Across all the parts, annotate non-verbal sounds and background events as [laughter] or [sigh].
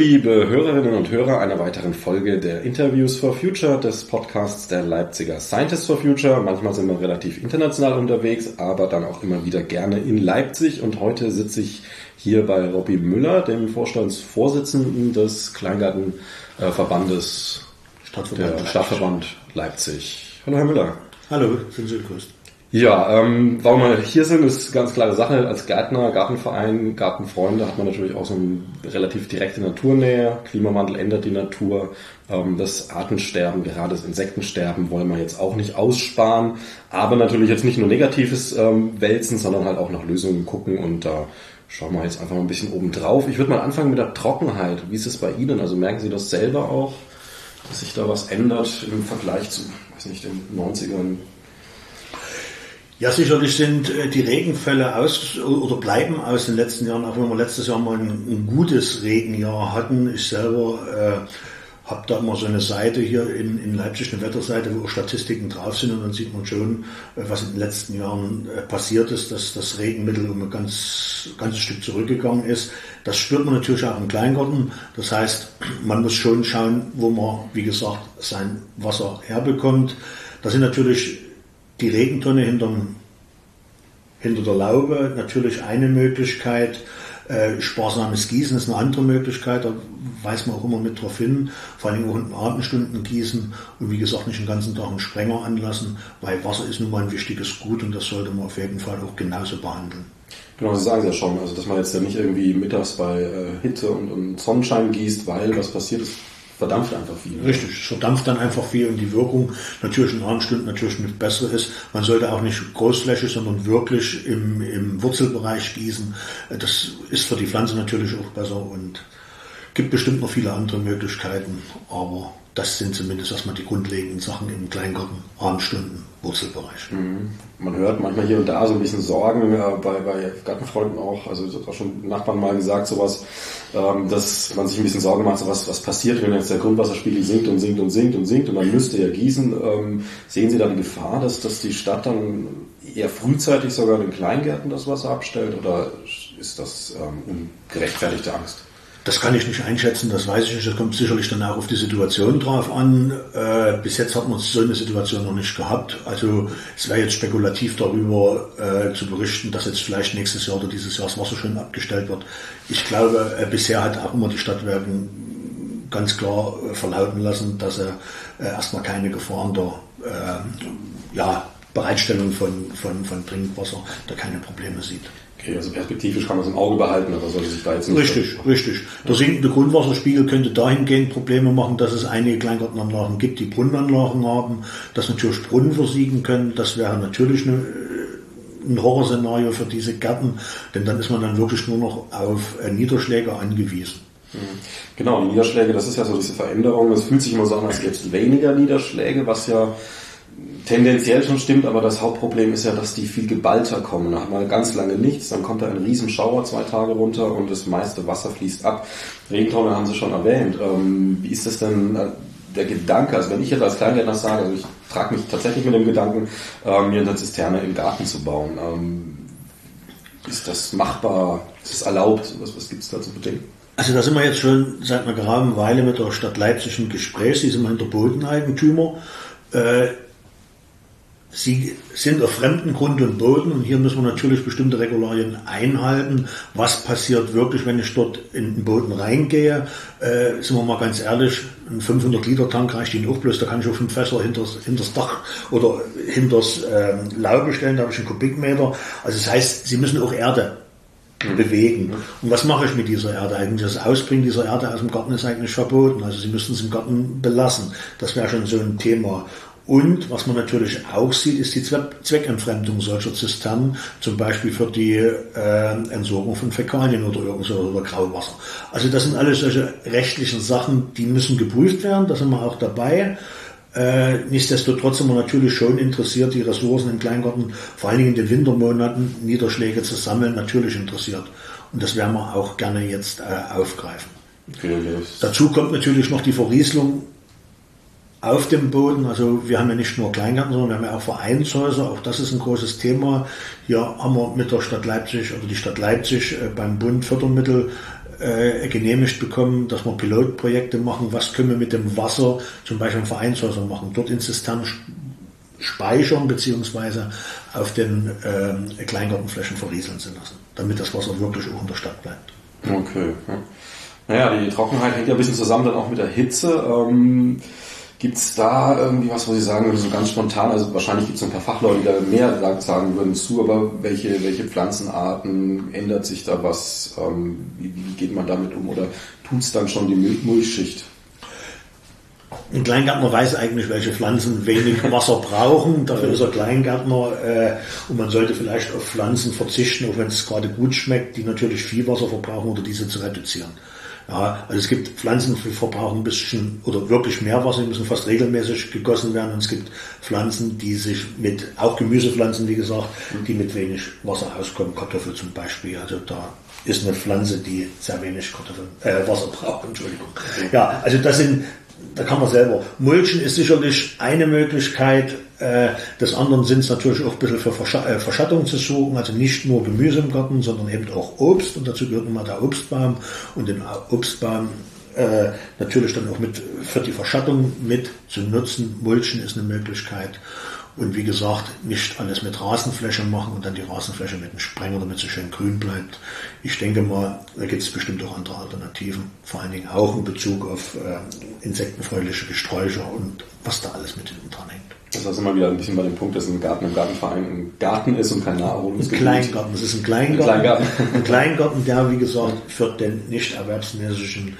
Liebe Hörerinnen und Hörer einer weiteren Folge der Interviews for Future des Podcasts der Leipziger Scientists for Future. Manchmal sind wir relativ international unterwegs, aber dann auch immer wieder gerne in Leipzig. Und heute sitze ich hier bei Robby Müller, dem Vorstandsvorsitzenden des Kleingartenverbandes Stadtverband, der Stadtverband Leipzig. Hallo, Herr Müller. Hallo, sind Sie gegrüßt. Ja, ähm, warum wir hier sind, ist ganz klare Sache. Als Gärtner, Gartenverein, Gartenfreunde hat man natürlich auch so eine relativ direkte Naturnähe. Klimawandel ändert die Natur. Ähm, das Artensterben, gerade das Insektensterben wollen wir jetzt auch nicht aussparen. Aber natürlich jetzt nicht nur Negatives ähm, wälzen, sondern halt auch nach Lösungen gucken und da schauen wir jetzt einfach mal ein bisschen oben drauf. Ich würde mal anfangen mit der Trockenheit. Wie ist es bei Ihnen? Also merken Sie das selber auch, dass sich da was ändert im Vergleich zu, weiß nicht, den 90ern, ja, sicherlich sind äh, die Regenfälle aus oder bleiben aus den letzten Jahren, auch wenn wir letztes Jahr mal ein, ein gutes Regenjahr hatten. Ich selber äh, habe da immer so eine Seite hier in, in Leipzig, eine Wetterseite, wo Statistiken drauf sind und dann sieht man schon, äh, was in den letzten Jahren äh, passiert ist, dass das Regenmittel um ein ganz, ganzes Stück zurückgegangen ist. Das spürt man natürlich auch im Kleingarten. Das heißt, [clears throat] man muss schon schauen, wo man, wie gesagt, sein Wasser herbekommt. Da sind natürlich die Regentonne hinterm, hinter der Laube natürlich eine Möglichkeit. Äh, sparsames Gießen ist eine andere Möglichkeit, da weiß man auch immer mit drauf hin. Vor allem auch in Abendstunden gießen und wie gesagt nicht den ganzen Tag einen Sprenger anlassen, weil Wasser ist nun mal ein wichtiges Gut und das sollte man auf jeden Fall auch genauso behandeln. Genau, Sie sagen es ja schon, also dass man jetzt ja nicht irgendwie mittags bei äh, Hitze und, und Sonnenschein gießt, weil was passiert ist, verdampft einfach viel. Richtig, es verdampft dann einfach viel und die Wirkung natürlich in Abendstunden natürlich nicht besser ist. Man sollte auch nicht großflächig, sondern wirklich im, im Wurzelbereich gießen. Das ist für die Pflanze natürlich auch besser und gibt bestimmt noch viele andere Möglichkeiten, aber das sind zumindest erstmal die grundlegenden Sachen im Kleingarten, Abendstunden, Wurzelbereich. Mhm. Man hört manchmal hier und da so ein bisschen Sorgen äh, bei, bei Gartenfreunden auch, also das hat auch schon Nachbarn mal gesagt, sowas, ähm, dass man sich ein bisschen Sorgen macht, so was, was passiert, wenn jetzt der Grundwasserspiegel sinkt und sinkt und sinkt und sinkt und man müsste ja gießen. Ähm, sehen Sie da die Gefahr, dass, dass die Stadt dann eher frühzeitig sogar den Kleingärten das Wasser abstellt oder ist das ähm, ungerechtfertigte Angst? Das kann ich nicht einschätzen, das weiß ich nicht. Das kommt sicherlich dann auch auf die Situation drauf an. Äh, bis jetzt hat man so eine Situation noch nicht gehabt. Also es wäre jetzt spekulativ darüber äh, zu berichten, dass jetzt vielleicht nächstes Jahr oder dieses Jahr das Wasser schon abgestellt wird. Ich glaube, äh, bisher hat auch immer die Stadtwerke ganz klar äh, verlauten lassen, dass er äh, erstmal keine Gefahren äh, ja, Bereitstellung von, von, von Trinkwasser da keine Probleme sieht. Okay, also perspektivisch kann man es im Auge behalten, aber sollte sich da jetzt nicht. Richtig, so richtig. Der sinkende Grundwasserspiegel könnte dahingehend Probleme machen, dass es einige Kleingartenanlagen gibt, die Brunnenanlagen haben, dass natürlich Brunnen versiegen können. Das wäre natürlich eine, ein Horrorszenario für diese Gärten, denn dann ist man dann wirklich nur noch auf äh, Niederschläge angewiesen. Mhm. Genau, die Niederschläge, das ist ja so diese Veränderung. Es fühlt sich immer so an, als gäbe es weniger Niederschläge, was ja tendenziell schon stimmt, aber das Hauptproblem ist ja, dass die viel geballter kommen. Nach mal ganz lange nichts, dann kommt da ein Riesenschauer zwei Tage runter und das meiste Wasser fließt ab. Regentonne haben Sie schon erwähnt. Ähm, wie ist das denn äh, der Gedanke? Also wenn ich jetzt als Kleingärtner sage, also ich trage mich tatsächlich mit dem Gedanken, ähm, mir eine Zisterne im Garten zu bauen. Ähm, ist das machbar? Ist es erlaubt? Was, was gibt es da zu bedenken? Also da sind wir jetzt schon seit einer geraden Weile mit der Stadt Leipzig im Gespräch. Sie sind der Bodeneigentümer. Äh, Sie sind auf fremden Grund und Boden und hier müssen wir natürlich bestimmte Regularien einhalten. Was passiert wirklich, wenn ich dort in den Boden reingehe? Äh, sind wir mal ganz ehrlich, ein 500 Liter Tank reicht Ihnen auch bloß, da kann ich auch fünf Fässer hinters, hinters Dach oder hinters äh, Laube stellen, da habe ich einen Kubikmeter. Also das heißt, Sie müssen auch Erde bewegen. Und was mache ich mit dieser Erde eigentlich? Das Ausbringen dieser Erde aus dem Garten ist eigentlich verboten. Also Sie müssen es im Garten belassen. Das wäre schon so ein Thema. Und was man natürlich auch sieht, ist die Zweckentfremdung solcher Zisternen, zum Beispiel für die äh, Entsorgung von Fäkalien oder irgend oder Grauwasser. Also das sind alles solche rechtlichen Sachen, die müssen geprüft werden, da sind wir auch dabei. Äh, nichtsdestotrotz sind wir natürlich schon interessiert, die Ressourcen im Kleingarten, vor allen Dingen in den Wintermonaten, Niederschläge zu sammeln, natürlich interessiert. Und das werden wir auch gerne jetzt äh, aufgreifen. Okay, Dazu kommt natürlich noch die Verrieselung auf dem Boden. Also wir haben ja nicht nur Kleingärten, sondern wir haben ja auch Vereinshäuser. Auch das ist ein großes Thema. Hier haben wir mit der Stadt Leipzig oder die Stadt Leipzig äh, beim Bund Fördermittel äh, genehmigt bekommen, dass wir Pilotprojekte machen. Was können wir mit dem Wasser zum Beispiel in Vereinshäusern machen? Dort in Zisternen speichern beziehungsweise auf den äh, Kleingartenflächen verrieseln zu lassen, damit das Wasser wirklich auch in der Stadt bleibt. Okay. Ja. Naja, die Trockenheit hängt ja ein bisschen zusammen dann auch mit der Hitze. Ähm, gibt es da irgendwie was, wo Sie sagen würden, so ganz spontan, also wahrscheinlich gibt es ein paar Fachleute, die da mehr sagen würden zu, aber welche, welche Pflanzenarten, ändert sich da was, ähm, wie, wie, geht man damit um oder tut es dann schon die Mulchschicht? Ein Kleingärtner weiß eigentlich, welche Pflanzen wenig [laughs] Wasser brauchen. Dafür ist er Kleingärtner. Äh, und man sollte vielleicht auf Pflanzen verzichten, auch wenn es gerade gut schmeckt, die natürlich viel Wasser verbrauchen oder diese zu reduzieren. Ja, also es gibt Pflanzen, die verbrauchen ein bisschen oder wirklich mehr Wasser, die müssen fast regelmäßig gegossen werden. Und es gibt Pflanzen, die sich mit, auch Gemüsepflanzen, wie gesagt, die mit wenig Wasser auskommen. Kartoffel zum Beispiel. Also da ist eine Pflanze, die sehr wenig Kartoffel, äh, Wasser braucht. [laughs] Entschuldigung. Ja, also das sind da kann man selber. Mulchen ist sicherlich eine Möglichkeit. Äh, des anderen sind es natürlich auch ein bisschen für äh, Verschattung zu suchen, also nicht nur Gemüse im Garten, sondern eben auch Obst. Und dazu gehört immer der Obstbaum. Und den Obstbaum äh, natürlich dann auch mit für die Verschattung mit zu nutzen. Mulchen ist eine Möglichkeit. Und wie gesagt, nicht alles mit Rasenfläche machen und dann die Rasenfläche mit einem Sprenger, damit sie schön grün bleibt. Ich denke mal, da gibt es bestimmt auch andere Alternativen, vor allen Dingen auch in Bezug auf äh, insektenfreundliche Gesträucher und was da alles mit hinten dran hängt. Das ist immer wieder ein bisschen bei dem Punkt, dass ein Garten im Gartenverein ein Garten ist und kein Naherholungsgebiet. Ein Kleingarten, es ist ein Kleingarten. Ein Kleingarten. ein Kleingarten, der, wie gesagt, für den nicht erwerbsmäßigen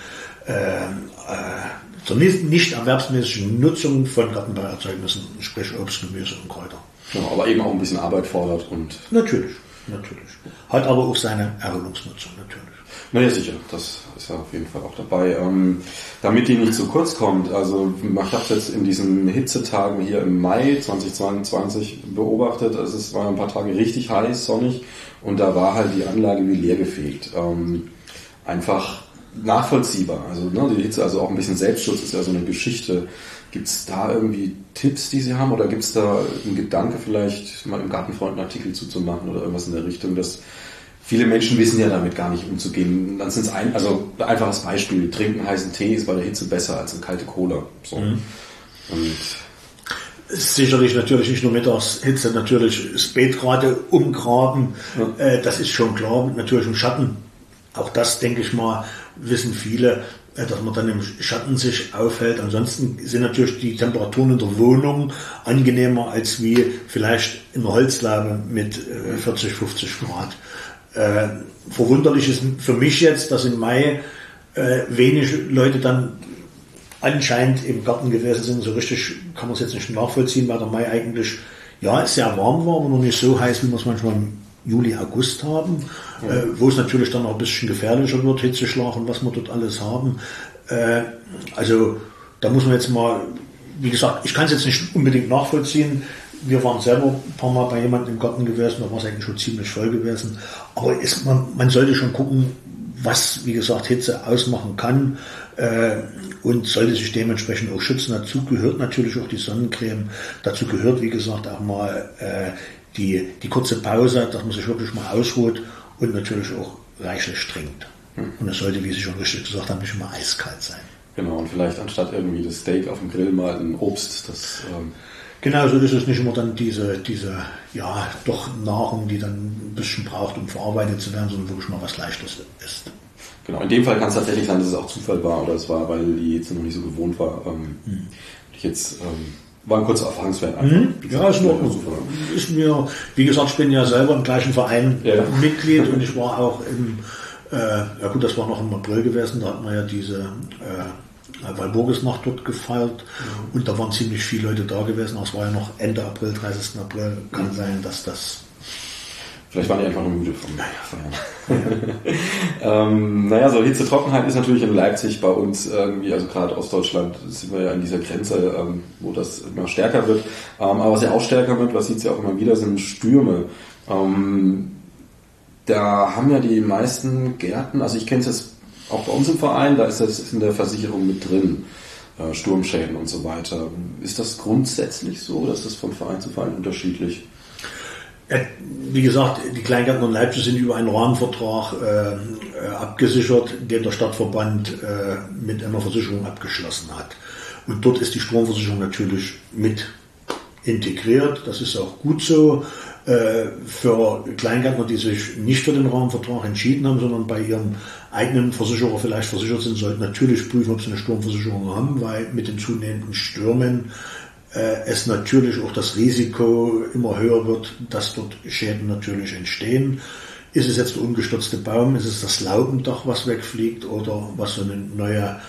äh, äh, zur nicht erwerbsmäßigen Nutzung von Gartenbauerzeugnissen, sprich Obst, Gemüse und Kräuter. Genau, aber eben auch ein bisschen Arbeit fordert und. Natürlich, natürlich. Hat aber auch seine Erholungsnutzung, natürlich. Na ja, sicher, das ist ja auf jeden Fall auch dabei. Ähm, damit die nicht zu kurz kommt, also ich habe jetzt in diesen Hitzetagen hier im Mai 2022 beobachtet, also es war ein paar Tage richtig heiß, sonnig und da war halt die Anlage wie leer gefegt. Ähm, einfach nachvollziehbar. Also ne, die Hitze, also auch ein bisschen Selbstschutz ist ja so eine Geschichte. Gibt es da irgendwie Tipps, die Sie haben oder gibt es da einen Gedanke vielleicht mal im Gartenfreund einen Artikel zuzumachen oder irgendwas in der Richtung, dass viele Menschen wissen ja damit gar nicht umzugehen. Dann sind es ein, also einfaches Beispiel, trinken heißen Tee ist bei der Hitze besser als eine kalte Cola. So. Mhm. Und Sicherlich natürlich nicht nur Mittagshitze, natürlich das Beet gerade umgraben, ja. äh, das ist schon klar, natürlich im Schatten. Auch das, denke ich mal, wissen viele, äh, dass man dann im Schatten sich aufhält. Ansonsten sind natürlich die Temperaturen in der Wohnung angenehmer als wie vielleicht in der Holzlaube mit 40, äh, 50 Grad. Äh, verwunderlich ist für mich jetzt, dass im Mai äh, wenig Leute dann anscheinend im Garten gewesen sind. So richtig kann man es jetzt nicht nachvollziehen, weil der Mai eigentlich ja sehr warm war, aber noch nicht so heiß, wie man es manchmal im Juli, August haben, ja. äh, wo es natürlich dann auch ein bisschen gefährlicher wird, Hitzeschlag und was wir dort alles haben. Äh, also da muss man jetzt mal, wie gesagt, ich kann es jetzt nicht unbedingt nachvollziehen. Wir waren selber ein paar Mal bei jemandem im Garten gewesen, da war es eigentlich schon ziemlich voll gewesen. Aber ist, man, man sollte schon gucken, was, wie gesagt, Hitze ausmachen kann äh, und sollte sich dementsprechend auch schützen. Dazu gehört natürlich auch die Sonnencreme. Dazu gehört, wie gesagt, auch mal äh, die, die kurze Pause, dass man sich wirklich mal ausruht und natürlich auch reichlich trinkt. Hm. Und es sollte, wie Sie schon richtig gesagt haben, nicht immer eiskalt sein. Genau, und vielleicht anstatt irgendwie das Steak auf dem Grill mal ein Obst, das... Ähm Genau, so ist es nicht immer dann diese, diese, ja, doch Nahrung, die dann ein bisschen braucht, um verarbeitet zu werden, sondern wirklich mal was Leichtes ist. Genau, in dem Fall kann es tatsächlich sein, dass es auch Zufall war oder es war, weil die Hitze noch nicht so gewohnt war. Ähm, hm. Ich jetzt ähm, war ein kurzer Erfahrungswert. Mhm. Ja, ist nur ist mir, wie gesagt, ich bin ja selber im gleichen Verein ja. Mitglied und ich war auch im, äh, ja gut, das war noch im April gewesen, da hat man ja diese äh, Walburgisnacht dort gefeiert mhm. und da waren ziemlich viele Leute da gewesen, es war ja noch Ende April, 30. April, kann mhm. sein, dass das Vielleicht waren die einfach nur müde vom Feiern. [laughs] ähm, naja, so Hitze, Trockenheit ist natürlich in Leipzig bei uns irgendwie, also gerade Ostdeutschland sind wir ja in dieser Grenze, ähm, wo das immer stärker wird. Ähm, aber was ja auch stärker wird, was sieht ja auch immer wieder, sind Stürme. Ähm, da haben ja die meisten Gärten, also ich kenne es jetzt auch bei uns im Verein, da ist das in der Versicherung mit drin. Äh, Sturmschäden und so weiter. Ist das grundsätzlich so, dass das von Verein zu Verein unterschiedlich? wie gesagt, die Kleingärten in Leipzig sind über einen Rahmenvertrag äh, abgesichert, den der Stadtverband äh, mit einer Versicherung abgeschlossen hat. Und dort ist die Stromversicherung natürlich mit integriert. Das ist auch gut so. Äh, für Kleingärtner, die sich nicht für den Rahmenvertrag entschieden haben, sondern bei ihrem eigenen Versicherer vielleicht versichert sind, sollten natürlich prüfen, ob sie eine Sturmversicherung haben, weil mit den zunehmenden Stürmen äh, es natürlich auch das Risiko immer höher wird, dass dort Schäden natürlich entstehen. Ist es jetzt der umgestürzte Baum, ist es das Laubendach, was wegfliegt oder was so eine neue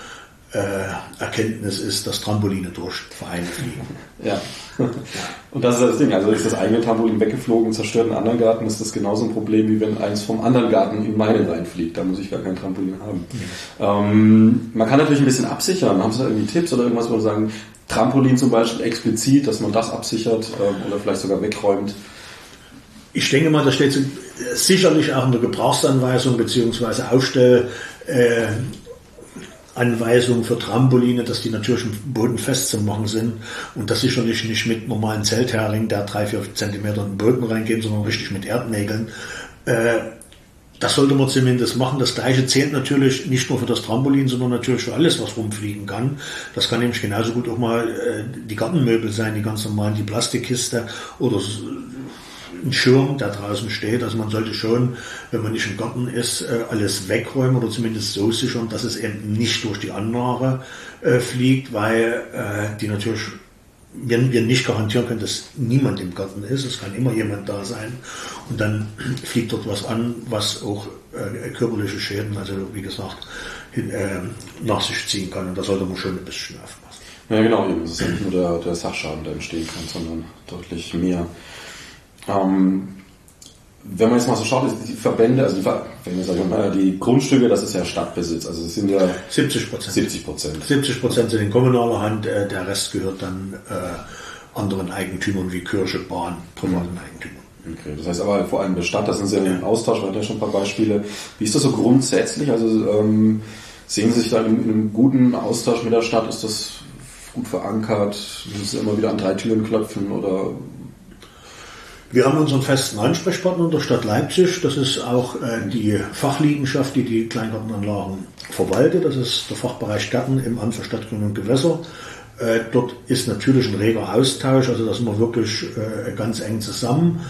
äh, Erkenntnis ist, dass Trampoline durch Vereine fliegen. [laughs] Ja. Und das ist das Ding. Also ist das eigene Trampolin weggeflogen, zerstört einen anderen Garten, ist das genauso ein Problem, wie wenn eins vom anderen Garten in meinen reinfliegt. Da muss ich gar kein Trampolin haben. Ja. Ähm, man kann natürlich ein bisschen absichern. Haben Sie da irgendwie Tipps oder irgendwas, wo Sie sagen, Trampolin zum Beispiel explizit, dass man das absichert äh, oder vielleicht sogar wegräumt? Ich denke mal, da steht sicherlich auch in der Gebrauchsanweisung beziehungsweise Aufstell, äh, Anweisungen für Trampoline, dass die natürlich im Boden festzumachen sind und das sicherlich nicht mit normalen Zelthering, der drei, vier Zentimeter in den Boden reingehen, sondern richtig mit Erdnägeln. Äh, das sollte man zumindest machen. Das gleiche zählt natürlich nicht nur für das Trampolin, sondern natürlich für alles, was rumfliegen kann. Das kann nämlich genauso gut auch mal äh, die Gartenmöbel sein, die ganz normalen, die Plastikkiste oder ein Schirm, der draußen steht. Also man sollte schon, wenn man nicht im Garten ist, äh, alles wegräumen oder zumindest so sichern, dass es eben nicht durch die Anlage äh, fliegt, weil äh, die natürlich wenn wir nicht garantieren können, dass niemand im Garten ist, es kann immer jemand da sein und dann [clears throat] fliegt dort was an, was auch körperliche Schäden, also wie gesagt, hin, äh, nach sich ziehen kann und da sollte man schon ein bisschen aufpassen. Ja genau, eben. es ist ja nicht nur der, der Sachschaden, der entstehen kann, sondern deutlich mehr. Ähm, wenn man jetzt mal so schaut, die Verbände, also die, wenn wir sagen, die Grundstücke, das ist ja Stadtbesitz, also es sind ja 70 Prozent. 70 Prozent. 70 Prozent sind in kommunaler Hand, äh, der Rest gehört dann äh, anderen Eigentümern wie Kirche, Bahn, privaten Eigentümern. Okay, das heißt aber vor allem der Stadt, das sind Sie ja im Austausch, wir hatten ja schon ein paar Beispiele. Wie ist das so grundsätzlich? Also ähm, sehen Sie sich da in, in einem guten Austausch mit der Stadt? Ist das gut verankert? Müssen Sie immer wieder an drei Türen klopfen oder wir haben unseren festen Ansprechpartner in der Stadt Leipzig. Das ist auch äh, die Fachliegenschaft, die die Kleingartenanlagen verwaltet. Das ist der Fachbereich Gärten im Amt für Stadtgrün und Gewässer. Äh, dort ist natürlich ein reger Austausch, also da sind wir wirklich äh, ganz eng zusammen.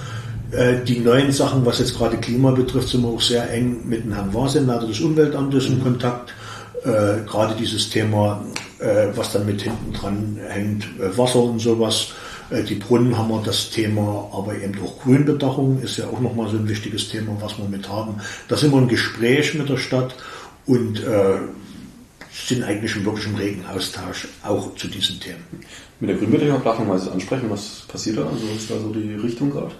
Äh, die neuen Sachen, was jetzt gerade Klima betrifft, sind wir auch sehr eng mit dem Herrn Wasen, Leiter des Umweltamtes in Kontakt. Äh, gerade dieses Thema, äh, was dann mit hinten dran hängt, Wasser und sowas äh, die Brunnen haben wir das Thema, aber eben auch Grünbedachung ist ja auch nochmal so ein wichtiges Thema, was wir mit haben. Da sind wir im Gespräch mit der Stadt und äh, sind eigentlich im wirklichen regen Austausch auch zu diesen Themen. Mit der Grünbedachung mal ansprechen, was passiert da? Also ist da so die Richtung gerade?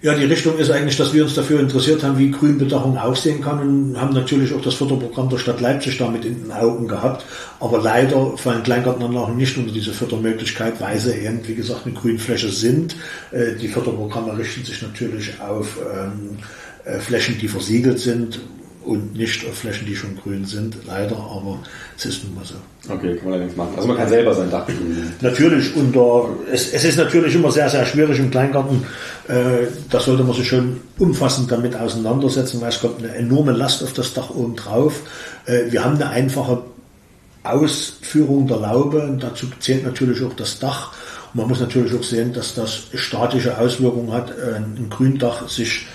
Ja, die Richtung ist eigentlich, dass wir uns dafür interessiert haben, wie Grünbedachung aussehen kann und haben natürlich auch das Förderprogramm der Stadt Leipzig damit in den Augen gehabt. Aber leider fallen Kleingartenanlagen nicht unter diese Fördermöglichkeit, weil sie eben, wie gesagt, eine Grünfläche sind. Äh, die Förderprogramme richten sich natürlich auf ähm, äh, Flächen, die versiegelt sind, und nicht auf Flächen, die schon grün sind, leider, aber es ist nun mal so. Okay, kann man nichts machen. Also man kann selber sein Dach grünen. Natürlich, unter, es, es ist natürlich immer sehr, sehr schwierig im Kleingarten, äh, da sollte man sich schon umfassend damit auseinandersetzen, weil es kommt eine enorme Last auf das Dach oben drauf. Äh, wir haben eine einfache Ausführung der Laube und dazu zählt natürlich auch das Dach. Und man muss natürlich auch sehen, dass das statische Auswirkungen hat. Äh, ein Gründach sich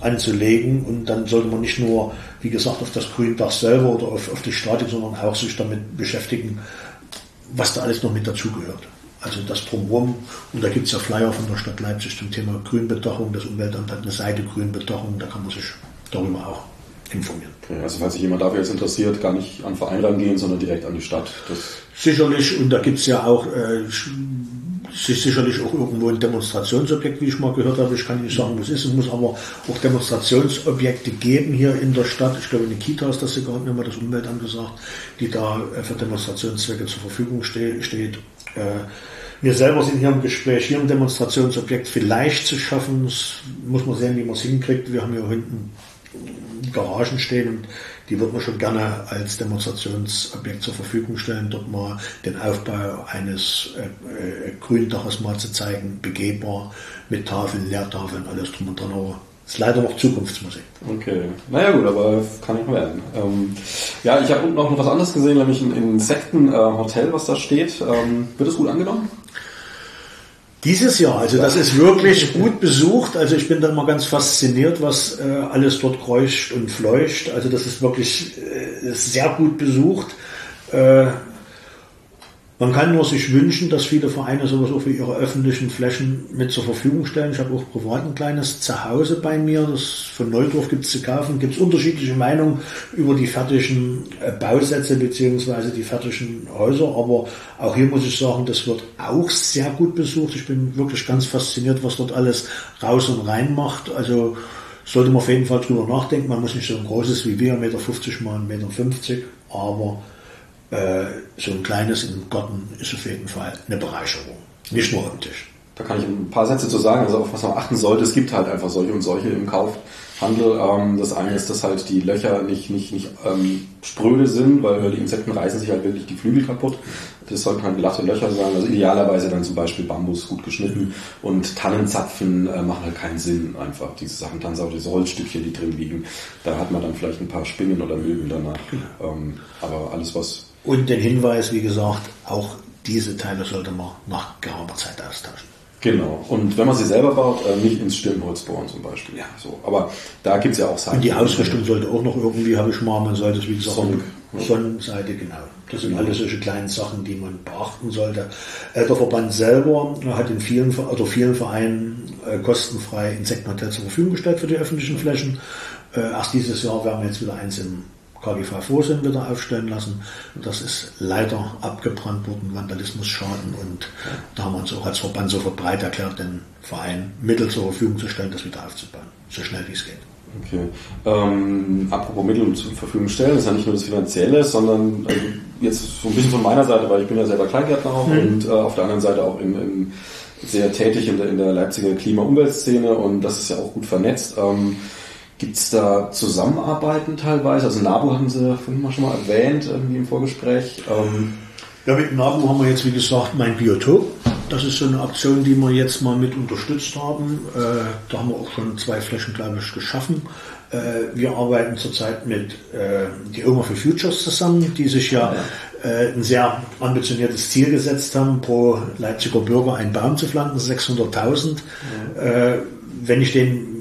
anzulegen. Und dann sollte man nicht nur, wie gesagt, auf das Gründach selber oder auf, auf die Statik, sondern auch sich damit beschäftigen, was da alles noch mit dazugehört. Also das Drumherum. Und da gibt es ja Flyer von der Stadt Leipzig zum Thema Grünbedachung. Das Umweltamt hat eine Seite Grünbedachung, da kann man sich darüber auch informieren. Okay, also falls sich jemand dafür jetzt interessiert, gar nicht an Verein rangehen, sondern direkt an die Stadt. Das Sicherlich, und da gibt es ja auch äh, ist sicherlich auch irgendwo ein Demonstrationsobjekt, wie ich mal gehört habe. Ich kann nicht sagen, was es ist. Es muss aber auch Demonstrationsobjekte geben hier in der Stadt. Ich glaube, eine Kita ist das sogar, mir mal das Umweltamt gesagt, die da äh, für Demonstrationszwecke zur Verfügung ste steht. Äh, wir selber sind hier im Gespräch, hier ein Demonstrationsobjekt vielleicht zu schaffen. Das muss man sehen, wie man es hinkriegt. Wir haben hier hinten Garagen stehen und die wird man schon gerne als Demonstrationsobjekt zur Verfügung stellen, dort mal den Aufbau eines äh, äh, Gründaches mal zu zeigen, begehbar, mit Tafeln, Leertafeln, alles drum und dran. Aber ist leider noch Zukunftsmusik. Okay. Naja gut, aber kann nicht werden. Ähm, ja, ich habe unten noch was anderes gesehen, nämlich ein Insektenhotel, äh, was da steht. Ähm, wird es gut angenommen? Dieses Jahr, also das ist wirklich gut besucht. Also ich bin da immer ganz fasziniert, was äh, alles dort kreucht und fleucht. Also das ist wirklich äh, sehr gut besucht. Äh, man kann nur sich wünschen, dass viele Vereine sowas auch für ihre öffentlichen Flächen mit zur Verfügung stellen. Ich habe auch privat ein kleines Zuhause bei mir. Das von Neudorf gibt es zu kaufen. Gibt es unterschiedliche Meinungen über die fertigen äh, Bausätze beziehungsweise die fertigen Häuser. Aber auch hier muss ich sagen, das wird auch sehr gut besucht. Ich bin wirklich ganz fasziniert, was dort alles raus und rein macht. Also sollte man auf jeden Fall drüber nachdenken. Man muss nicht so ein großes wie wir, 1,50 Meter mal 1,50 Meter, aber äh, so ein kleines im Garten ist auf jeden Fall eine Bereicherung. Nicht nur optisch. Da kann ich ein paar Sätze zu sagen. Also auf was man achten sollte, es gibt halt einfach solche und solche im Kaufhandel. Ähm, das eine ist, dass halt die Löcher nicht, nicht, nicht ähm, spröde sind, weil die Insekten reißen sich halt wirklich die Flügel kaputt. Das sollten halt glatte Löcher sein. Also idealerweise dann zum Beispiel Bambus gut geschnitten und Tannenzapfen äh, machen halt keinen Sinn einfach. Diese Sachen, dann auch diese Holzstückchen, die drin liegen. Da hat man dann vielleicht ein paar Spinnen oder Milben danach. Ähm, aber alles, was und den Hinweis, wie gesagt, auch diese Teile sollte man nach geraumer Zeit austauschen. Genau. Und wenn man sie selber baut, äh, nicht ins Stirnholz bohren zum Beispiel. Ja, so. Aber da gibt es ja auch Seiten. Und die Ausrichtung sollte auch noch irgendwie, habe ich mal, man sollte es wie gesagt Sonn Sonnenseite, genau. Das sind genau. alles solche kleinen Sachen, die man beachten sollte. Äh, der Verband selber hat in vielen, also vielen Vereinen äh, kostenfrei Insektenhotel zur Verfügung gestellt für die öffentlichen Flächen. erst dieses Jahr werden wir jetzt wieder eins im KGV Vorsinn wieder aufstellen lassen. Das ist leider abgebrannt worden, Vandalismusschaden und da haben wir uns auch als Verband so breit erklärt, den Verein Mittel zur Verfügung zu stellen, das wieder aufzubauen, so schnell wie es geht. Okay. Ähm, apropos Mittel zur Verfügung stellen, ist ja nicht nur das Finanzielle, sondern also jetzt so ein bisschen von meiner Seite, weil ich bin ja selber Kleingärtner auch mhm. und äh, auf der anderen Seite auch im, im sehr tätig in der, in der Leipziger Klima-Umweltszene und das ist ja auch gut vernetzt. Ähm, Gibt es da Zusammenarbeiten teilweise? Also NABU haben Sie vorhin mal schon mal erwähnt, irgendwie im Vorgespräch. Ähm ja, mit NABU haben wir jetzt, wie gesagt, mein Biotop. Das ist so eine Aktion, die wir jetzt mal mit unterstützt haben. Äh, da haben wir auch schon zwei Flächen, glaube ich, geschaffen. Äh, wir arbeiten zurzeit mit äh, die Oma for Futures zusammen, die sich ja, ja. Äh, ein sehr ambitioniertes Ziel gesetzt haben, pro Leipziger Bürger einen Baum zu pflanzen, 600.000. Ja. Äh, wenn ich den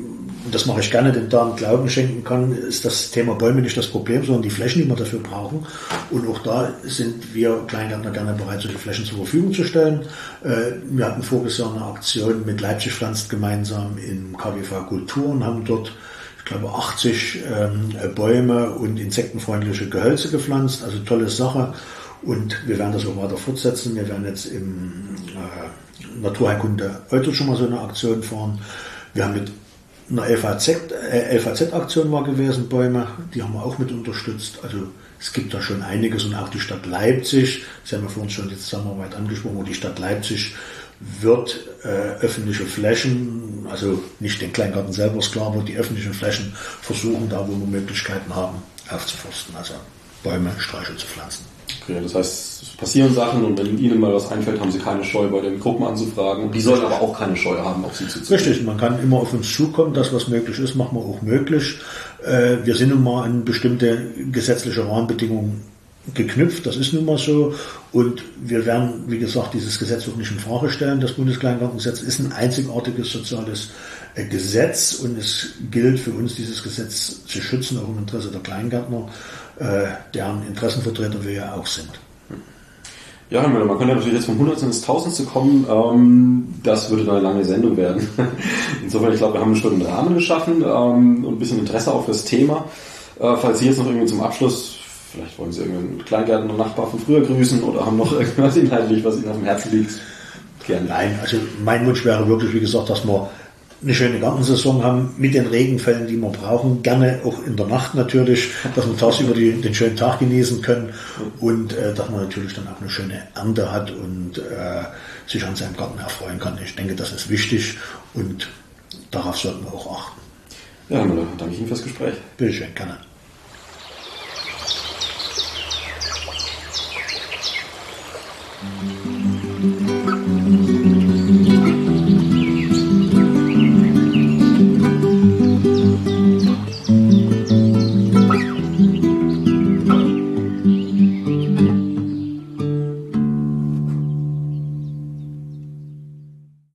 und das mache ich gerne, den Damen Glauben schenken kann, ist das Thema Bäume nicht das Problem, sondern die Flächen, die wir dafür brauchen. Und auch da sind wir Kleingärtner gerne bereit, solche Flächen zur Verfügung zu stellen. Äh, wir hatten voriges Jahr eine Aktion mit Leipzig pflanzt gemeinsam im KWV Kultur und haben dort ich glaube 80 ähm, Bäume und insektenfreundliche Gehölze gepflanzt. Also tolle Sache. Und wir werden das auch weiter fortsetzen. Wir werden jetzt im äh, Naturheilkunde heute schon mal so eine Aktion fahren. Wir haben mit eine LVZ-Aktion äh, war gewesen, Bäume, die haben wir auch mit unterstützt. Also es gibt da schon einiges und auch die Stadt Leipzig, Sie haben ja vorhin schon die Zusammenarbeit angesprochen, und die Stadt Leipzig wird äh, öffentliche Flächen, also nicht den Kleingarten selber ist klar, aber die öffentlichen Flächen versuchen, da wo wir Möglichkeiten haben, aufzuforsten, also Bäume, Sträucher zu pflanzen. Okay, das heißt, es passieren Sachen und wenn Ihnen mal was einfällt, haben Sie keine Scheu, bei den Gruppen anzufragen. Die sollen aber auch keine Scheu haben, auf Sie zuzukommen. Richtig, man kann immer auf uns zukommen. Das, was möglich ist, machen wir auch möglich. Äh, wir sind nun mal an bestimmte gesetzliche Rahmenbedingungen geknüpft, das ist nun mal so. Und wir werden, wie gesagt, dieses Gesetz auch nicht in Frage stellen. Das Bundeskleingartengesetz ist ein einzigartiges soziales äh, Gesetz und es gilt für uns, dieses Gesetz zu schützen, auch im Interesse der Kleingärtner. Äh, deren Interessenvertreter wir ja auch sind. Ja, Herr Müller, man könnte natürlich jetzt vom Hundertsten ins Tausendste kommen. Ähm, das würde eine lange Sendung werden. [laughs] Insofern, ich glaube, wir haben einen schönen Rahmen geschaffen ähm, und ein bisschen Interesse auf das Thema. Äh, falls Sie jetzt noch irgendwie zum Abschluss, vielleicht wollen Sie irgendeinen Kleingärtner Nachbar von früher grüßen oder haben noch [laughs] irgendwas inhaltlich, was Ihnen auf dem Herzen liegt. Gerne. Nein, also mein Wunsch wäre wirklich, wie gesagt, dass wir eine schöne Gartensaison haben mit den Regenfällen, die wir brauchen. Gerne auch in der Nacht natürlich, dass wir tagsüber die, den schönen Tag genießen können und äh, dass man natürlich dann auch eine schöne Ernte hat und äh, sich an seinem Garten erfreuen kann. Ich denke, das ist wichtig und darauf sollten wir auch achten. Ja, Herr Müller, danke Ihnen fürs Gespräch. Bitte schön, gerne. Mhm.